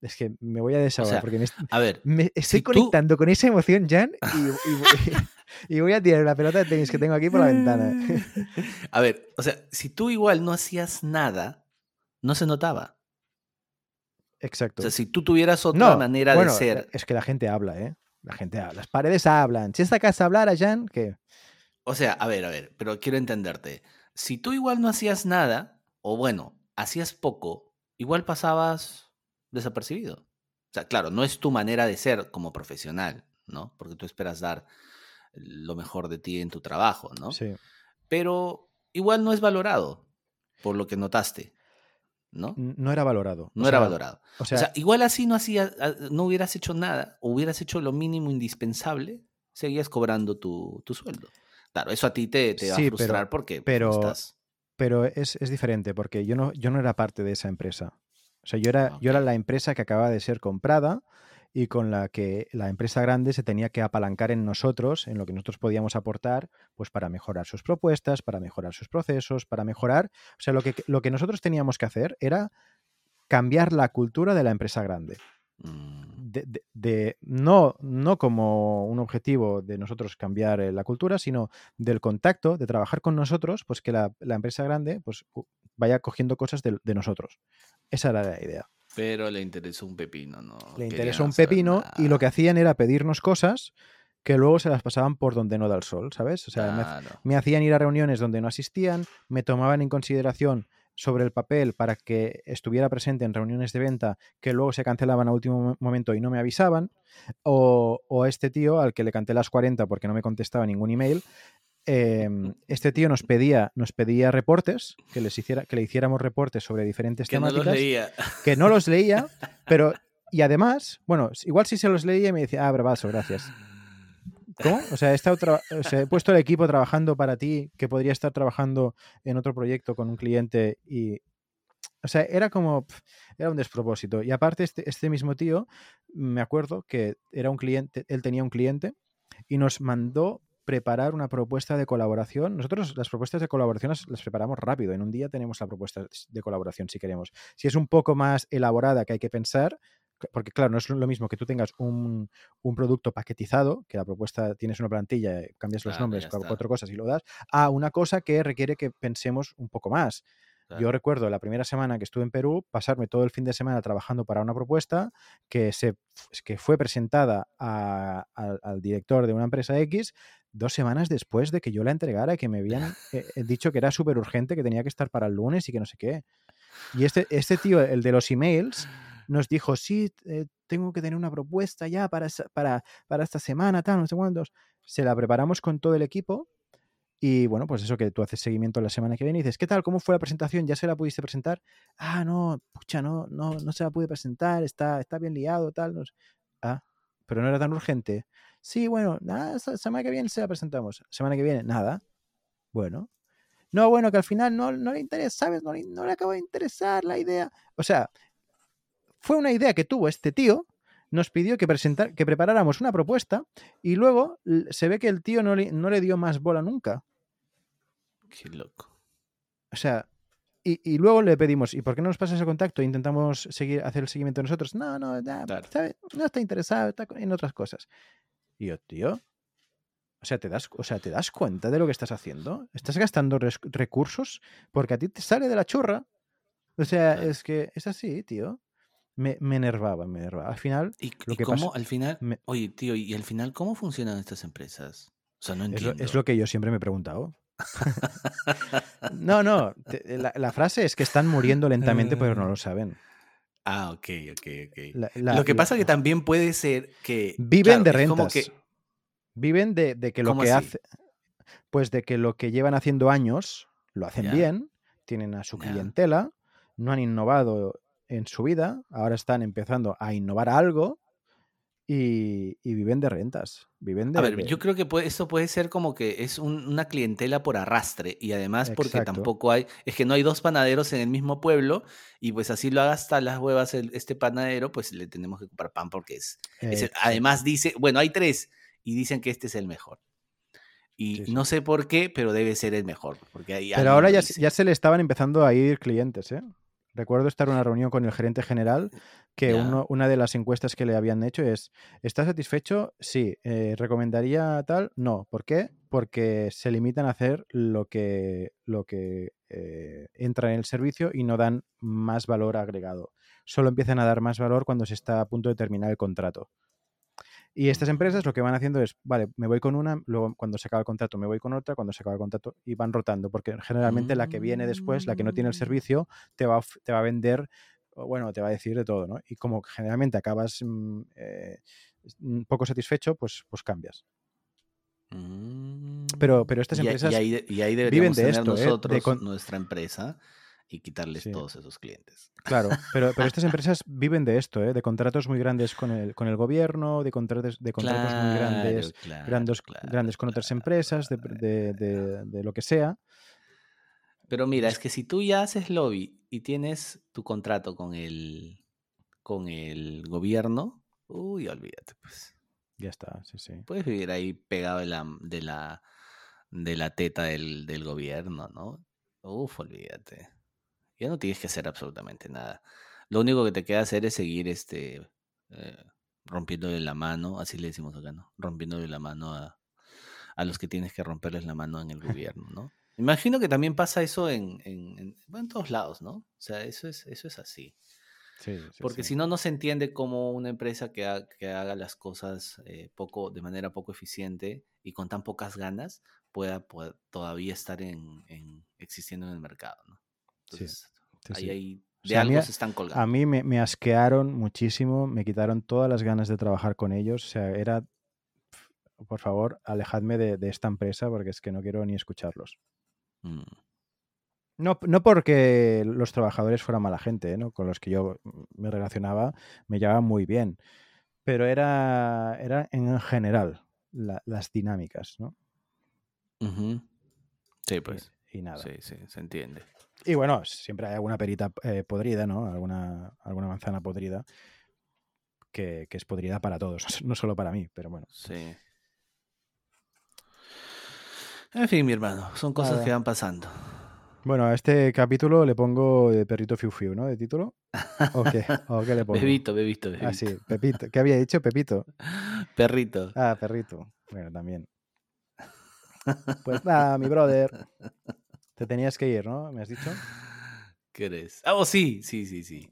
es que me voy a desahogar sea, porque me, A ver, me estoy si tú- conectando con esa emoción, Jan, [laughs] y, y voy- [laughs] y voy a tirar la pelota de tenis que tengo aquí por la ventana. [laughs] a ver, o sea, si tú igual no hacías nada, no se notaba. Exacto. O sea, si tú tuvieras otra No, manera bueno, de ser, Es que la gente habla, ¿eh? La gente habla. Las paredes hablan. Si esta casa hablara, Jan, ¿qué? o sea, a ver, a ver, pero quiero entenderte. Si tú igual no hacías nada, o bueno, hacías poco, igual pasabas desapercibido. O sea, claro, no es tu manera de ser como profesional, ¿no? Porque tú esperas dar lo mejor de ti en tu trabajo, ¿no? Sí. Pero igual no es valorado por lo que notaste, ¿no? No era valorado. O No era sea, valorado. O O sea, igual así no hacías, ah, no hubieras hecho nada, hubieras hecho lo mínimo indispensable, seguías cobrando tu, tu sueldo. Claro, eso a ti te, te va Sí, a pero- frustrar porque pues, pero- estás. Pero es, es diferente porque yo no, yo no era parte de esa empresa. O sea, yo era, yo era la empresa que acaba de ser comprada y con la que la empresa grande se tenía que apalancar en nosotros, en lo que nosotros podíamos aportar, pues para mejorar sus propuestas, para mejorar sus procesos, para mejorar. O sea, lo que, lo que nosotros teníamos que hacer era cambiar la cultura de la empresa grande. Mm, de, de- de- no, no como un objetivo de nosotros cambiar eh, la cultura, sino del contacto, de trabajar con nosotros, pues que la, la empresa grande pues, vaya cogiendo cosas de, de nosotros. Esa era la idea. Pero le interesó un pepino, ¿no? Le interesó un pepino y lo que hacían era pedirnos cosas que luego se las pasaban por donde no da el sol, ¿sabes? O sea, me, me hacían ir a reuniones donde no asistían, me tomaban en consideración sobre el papel para que estuviera presente en reuniones de venta que luego se cancelaban a último mo- momento y no me avisaban, o, o este tío al que le canté las 40 porque no me contestaba ningún email, em, este tío nos pedía, nos pedía reportes, que, les hiciera, que le hiciéramos reportes sobre diferentes Que no temáticas los leía. que no los leía, [laughs] pero y además, bueno, igual si se los leía y me decía, ah, bravazo, gracias. ¿Cómo? O sea, he, estado o puesto el equipo trabajando para ti, que podría estar trabajando en otro proyecto con un cliente y... O sea, era como... Era un despropósito. Y aparte, este, este mismo tío, me acuerdo que era un cliente, él tenía un cliente y nos mandó preparar una propuesta de colaboración. Nosotros las propuestas de colaboración las, preparamos rápido. En un día tenemos la propuesta de colaboración si queremos. Si es un poco más elaborada que hay que pensar, porque claro, no es lo mismo que tú tengas un, un producto paquetizado, que la propuesta tienes una plantilla, eh, cambias los Claro, nombres, cuatro cosas y lo das, a una cosa que requiere que pensemos un poco más. Yo Claro. recuerdo la primera semana que estuve en Perú, pasarme todo el fin de semana trabajando para una propuesta que, se, que fue presentada a- al, al director de una empresa X dos semanas después de que yo la entregara y que me habían [laughs] eh, eh, dicho que era súper urgente, que tenía que estar para el lunes y que no sé qué. Y este, este tío, el de los emails, nos dijo, sí, eh, tengo que tener una propuesta ya para, para, para esta semana, tal, no sé cuántos. Se la preparamos con todo el equipo y bueno, pues eso que tú haces seguimiento la semana que viene y dices, ¿qué tal? ¿Cómo fue la presentación? ¿Ya se la pudiste presentar? Ah, no, pucha, no, no, no se la pude presentar, está, está bien liado, tal. no sé". Ah, pero no era tan urgente. Sí, bueno, nada, semana que viene se la presentamos. Semana que viene, nada. Bueno. No, bueno, que al final no, no le interesa, ¿sabes? No le, no le acaba de interesar la idea. O sea, fue una idea que tuvo este tío, nos pidió que, presentar, que preparáramos una propuesta y luego se ve que el tío no le, no le dio más bola nunca. Qué loco. O sea, y, y luego le pedimos, ¿y por qué no nos pasas el contacto? Intentamos seguir, hacer el seguimiento nosotros. No, no, ya, Claro. ¿sabe? no está interesado, está en otras cosas. Y yo, tío, o sea, ¿te das, o sea, ¿te das cuenta de lo que estás haciendo? ¿Estás gastando recursos porque a ti te sale de la churra? O sea, Claro. es que es así, tío. Me, me enervaba, me enervaba. Al final, ¿Y, Lo y que cómo pasa- al final? me- Oye, tío, ¿y al final cómo funcionan estas empresas? O sea, no es lo, entiendo. es lo que yo siempre me he preguntado. no, no, te- la, la frase es que están muriendo [laughs] lentamente, pero no lo saben. Ah, ok, ok, ok. La- la- lo que pasa que también puede ser que... Viven claro, de es como rentas. que- Viven de, de que lo ¿Cómo que así? hace, pues de que lo que llevan haciendo años lo hacen bien, tienen a su clientela, no han innovado en su vida, ahora están empezando a innovar algo y, y viven de rentas. Viven de, A ver, de- yo creo que puede, esto puede ser como que es un- una clientela por arrastre y además porque Exacto. tampoco hay, es que no hay dos panaderos en el mismo pueblo y pues así lo haga hasta las huevas el- este panadero, pues le tenemos que comprar pan porque es, es el- Exacto. además dice, bueno, hay tres y dicen que este es el mejor. Y Sí, sí. no sé por qué, pero debe ser el mejor, porque ahí Pero ahora ya, ya se le estaban empezando a ir clientes, ¿eh? Recuerdo estar en una reunión con el gerente general que uno- una de las encuestas que le habían hecho es, ¿estás satisfecho? Sí. Eh, ¿Recomendaría tal? No. ¿Por qué? Porque se limitan a hacer lo que, lo que eh, entra en el servicio y no dan más valor agregado. Solo empiezan a dar más valor cuando se está a punto de terminar el contrato. Y estas empresas lo que van haciendo es, vale, me voy con una, luego cuando se acaba el contrato me voy con otra, cuando se acaba el contrato y van rotando, porque generalmente la que viene después, la que no tiene el Mm. servicio, te va, te va a vender, bueno, te va a decir de todo, ¿no? Y como generalmente acabas mm, eh, un poco satisfecho, pues, pues cambias. Pero, Mm. pero estas empresas y ahí, y ahí viven deberíamos de tener esto, ¿eh? De nosotros con- nuestra empresa y quitarles Sí. todos esos clientes. Claro, pero, pero estas [laughs] empresas viven de esto, ¿eh? de contratos muy grandes con el, con el gobierno, de contratos, de contratos muy grandes, Claro, grandes, claro, grandes con otras empresas, de- de- de lo que sea. Pero mira, es que si tú ya haces lobby y tienes tu contrato con el, con el gobierno, uy, olvídate, pues. Ya está, sí, sí. Puedes vivir ahí pegado de la, de la, de la teta del, del gobierno, ¿no? Uf, olvídate. Ya no tienes que hacer absolutamente nada. Lo único que te queda hacer es seguir este eh, rompiéndole la mano, así le decimos acá, ¿no? Rompiéndole la mano a, a los que tienes que romperles la mano en el [laughs] gobierno, ¿no? Imagino que también pasa eso en, en, en- en todos lados, ¿no? O sea, eso es, eso es así. Sí, sí, Porque sí. si no, no se entiende cómo una empresa que, ha- que haga las cosas eh, poco, de manera poco eficiente y con tan pocas ganas pueda, pueda todavía estar en- existiendo en el mercado. ¿no? Entonces, sí, ahí, sí. ahí- O de sea, mí se están colgando. A mí me, me asquearon muchísimo, me quitaron todas las ganas de trabajar con ellos. O sea, era, por favor, alejadme de, de esta empresa porque es que no quiero ni escucharlos. Mm, No, no porque los trabajadores fueran mala gente, ¿eh? ¿no? con los que yo me relacionaba, me llevaban muy bien. Pero era, era en general la- las dinámicas, ¿no? Sí, pues. Y, nada. Sí, sí, se entiende. Y bueno, siempre hay alguna perita eh, podrida, ¿no? Alguna, alguna manzana podrida que, que es podrida para todos, [laughs] no solo para mí, pero bueno. Sí. En fin, mi hermano, son cosas Nada. que van pasando. Bueno, a este capítulo le pongo de perrito fiu fiu, ¿no? De título. ¿O qué? ¿O qué le [laughs] pongo? Bebito, bebito, bebito. Ah, sí, Pepito. ¿Qué había dicho? Pepito. [laughs] Perrito. Ah, perrito. Bueno, también. Pues nada, mi brother. Te tenías que ir, ¿no? ¿Me has dicho? [sighs] ¿Qué eres? Ah, oh, sí, sí, sí, sí.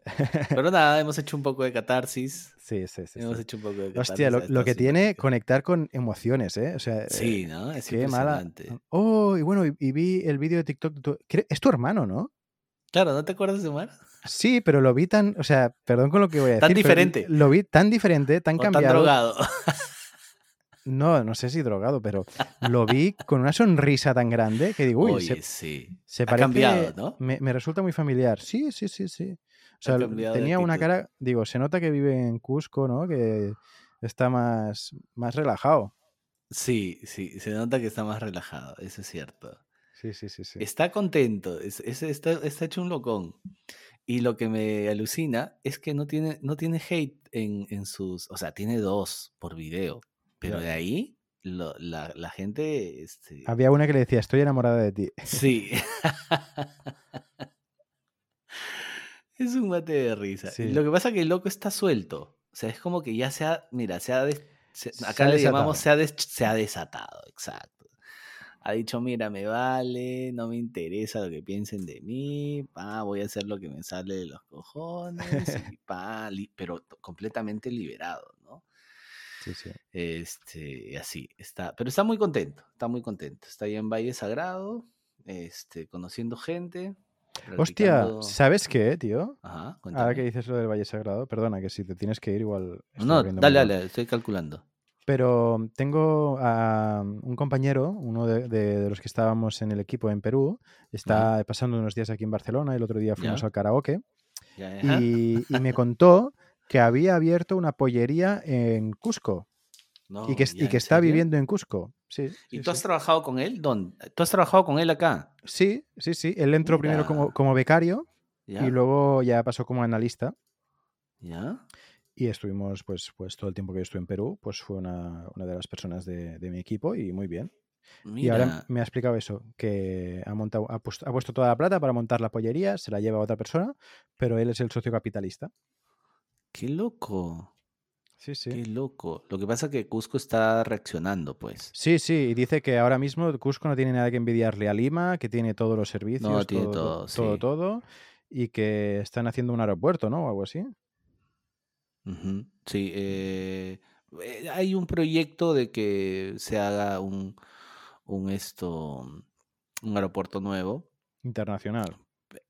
Pero nada, hemos hecho un poco de catarsis. Sí, sí, sí. hemos sí. hecho un poco de catarsis. Hostia, lo, que tiene conectar con emociones, ¿eh? O sea, eh, Sí, ¿no? Es qué mala. impresionante. Oh, y bueno, y, y vi el vídeo de TikTok. de tu- Es tu hermano, ¿no? Claro, ¿no te acuerdas de Omar? Sí, pero lo vi tan, o sea, perdón con lo que voy a decir. Tan diferente. Lo vi tan diferente, tan ¿O tan cambiado. drogado? [laughs] No, no sé si drogado, pero lo vi con una sonrisa tan grande que digo, uy, Oye, se, sí. se ha parece. cambiado, ¿no? Me, me resulta muy familiar. Sí, sí, sí, sí. O sea, tenía una cara, digo, se nota que vive en Cusco, ¿no? Que está más, más relajado. Sí, sí, se nota que está más relajado, eso es cierto. Sí, sí, sí, sí. Está contento, es, es- está, está hecho un locón. Y lo que me alucina es que no tiene, no tiene hate en, en sus. O sea, tiene dos por video. Pero de ahí, lo- la, la gente. Este, Había una que le decía, estoy enamorada de ti. Sí. [laughs] es un mate de risa. Sí. Lo que pasa es que el loco está suelto. O sea, es como que ya se ha. Mira, se ha. des- se- Se acá le llamamos se desatado. ha, des- se ha desatado, exacto. Ha dicho, mira, me vale, no me interesa lo que piensen de mí, pa, voy a hacer lo que me sale de los cojones, y [laughs] pa, li- pero completamente liberado, ¿no? Sí, sí. Este, así, está, pero está muy contento, está muy contento. Está ahí en Valle Sagrado, este, conociendo gente. Hostia, practicando- ¿sabes qué, tío? Ajá, Ahora que dices lo del Valle Sagrado, perdona, que si te tienes que ir igual... No, dale, melón. dale, estoy calculando. Pero tengo a un compañero, uno de, de- de los que estábamos en el equipo en Perú, está pasando unos días aquí en Barcelona, el otro día fuimos Ya. al karaoke Ya, ajá. y, y me [laughs] contó que había abierto una pollería en Cusco No, y que, ¿ya, y que en está serio? viviendo en Cusco. Sí, ¿Y sí, tú has sí. trabajado con él? ¿Dónde? ¿Tú has trabajado con él acá? Sí, sí, sí. Él entró primero como, Mira. como becario ¿Ya? y luego ya pasó como analista. ¿Ya? Y estuvimos, pues, pues todo el tiempo que yo estuve en Perú, pues fue una, una de las personas de, de mi equipo y muy bien. Y ahora Mira, me ha explicado eso, que ha, montado, ha, puesto, ha puesto toda la plata para montar la pollería, se la lleva a otra persona, pero él es el socio capitalista. Qué loco. Sí, sí. Qué loco. Lo que pasa es que Cusco está reaccionando, pues. Sí, sí, y dice que ahora mismo Cusco no tiene nada que envidiarle a Lima, que tiene todos los servicios, tiene todo, todo, todo, sí. todo, y que están haciendo un aeropuerto, ¿no? O algo así. Sí, eh, eh, hay un proyecto de que se haga un, un esto, un aeropuerto nuevo. Internacional.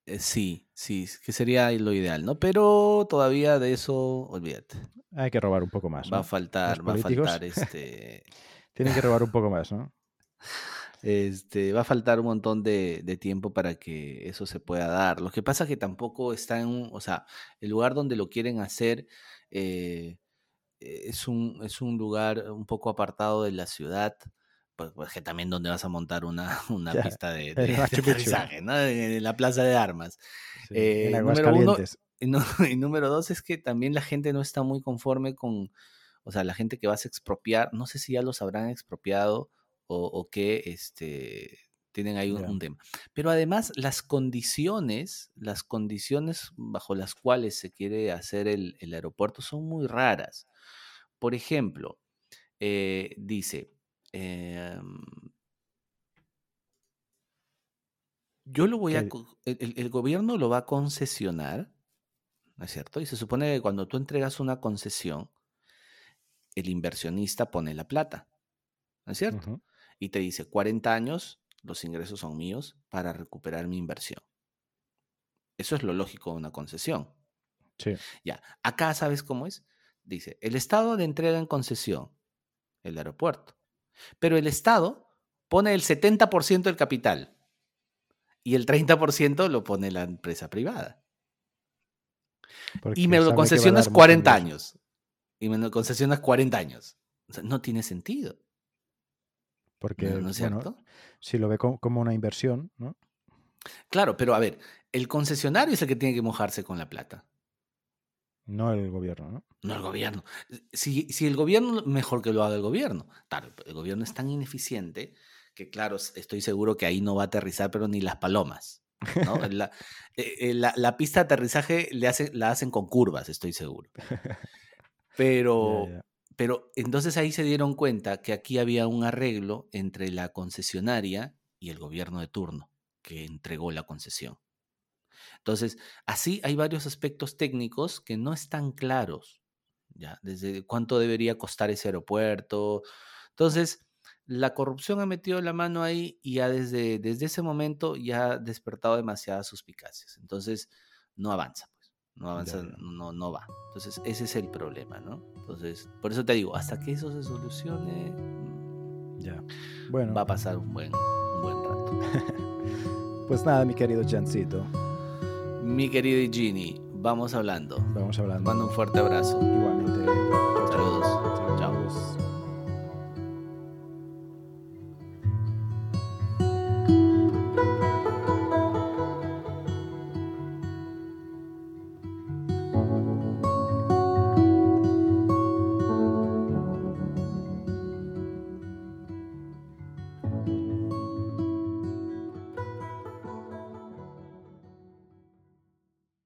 Eh, sí, sí, que sería lo ideal, ¿no? Pero todavía de eso, olvídate. Hay que robar un poco más, Va a faltar, va a faltar este, [laughs] Tienen que robar un poco más, ¿no? [laughs] este, va a faltar un montón de, de tiempo para que eso se pueda dar. Lo que pasa es que tampoco está en, un- o sea, el lugar donde lo quieren hacer eh, es un, es un lugar un poco apartado de la ciudad. Pues, pues, que también donde vas a montar una, [laughs] una Ya, pista de, [laughs] de- aterrizaje, ¿no? En, en la plaza de armas. Sí, Eh, en número uno. [laughs] Y, número dos es que también la gente no está muy conforme con, o sea, la gente que vas a expropiar, no sé si ya los habrán expropiado o, o qué, este, tienen ahí un tema. Pero además las condiciones, las condiciones bajo las cuales se quiere hacer el, el aeropuerto son muy raras. Por ejemplo, eh, dice, em, yo lo voy ¿Qué a, el, gobierno lo va a concesionar, ¿no es cierto? Y se supone que cuando tú entregas una concesión, el inversionista pone la plata, ¿no es cierto? Y te dice, 40 años, los ingresos son míos para recuperar mi inversión. Eso es lo lógico de una concesión. Sí. Ya, acá sabes cómo es. Dice, el Estado le entrega en concesión el aeropuerto, pero el Estado pone el 70% del capital y el 30% lo pone la empresa privada. porque Y me lo concesionas dar mucho 40 ingreso. años. Y me lo concesionas 40 años. O sea, no tiene sentido. Porque, ¿No, no es bueno, cierto? si lo ve co- como una inversión, ¿no? Claro, pero a ver, el concesionario es el que tiene que mojarse con la plata. No el gobierno, ¿no? No el gobierno. Si, si el gobierno, mejor que lo haga el gobierno. Claro, el gobierno es tan ineficiente que, claro, estoy seguro que ahí no va a aterrizar, pero ni las palomas. ¿no? [laughs] La, eh, eh, la- la pista de aterrizaje le hace, la hacen con curvas, estoy seguro. [laughs] Pero, pero entonces ahí se dieron cuenta que aquí había un arreglo entre la concesionaria y el gobierno de turno que entregó la concesión. Entonces, así hay varios aspectos técnicos que no están claros. Ya, desde cuánto debería costar ese aeropuerto. Entonces, la corrupción ha metido la mano ahí y ya desde, desde ese momento ya ha despertado demasiadas suspicacias. Entonces, no avanza, pues. No avanza, ya. no, no va. Entonces, ese es el problema, ¿no? Entonces, por eso te digo, hasta que eso se solucione, Ya. Bueno, va a pasar un buen, un buen rato. [laughs] pues nada, mi querido Chancito, Mi querido Gini, vamos hablando. vamos hablando. mando un fuerte abrazo. Igualmente.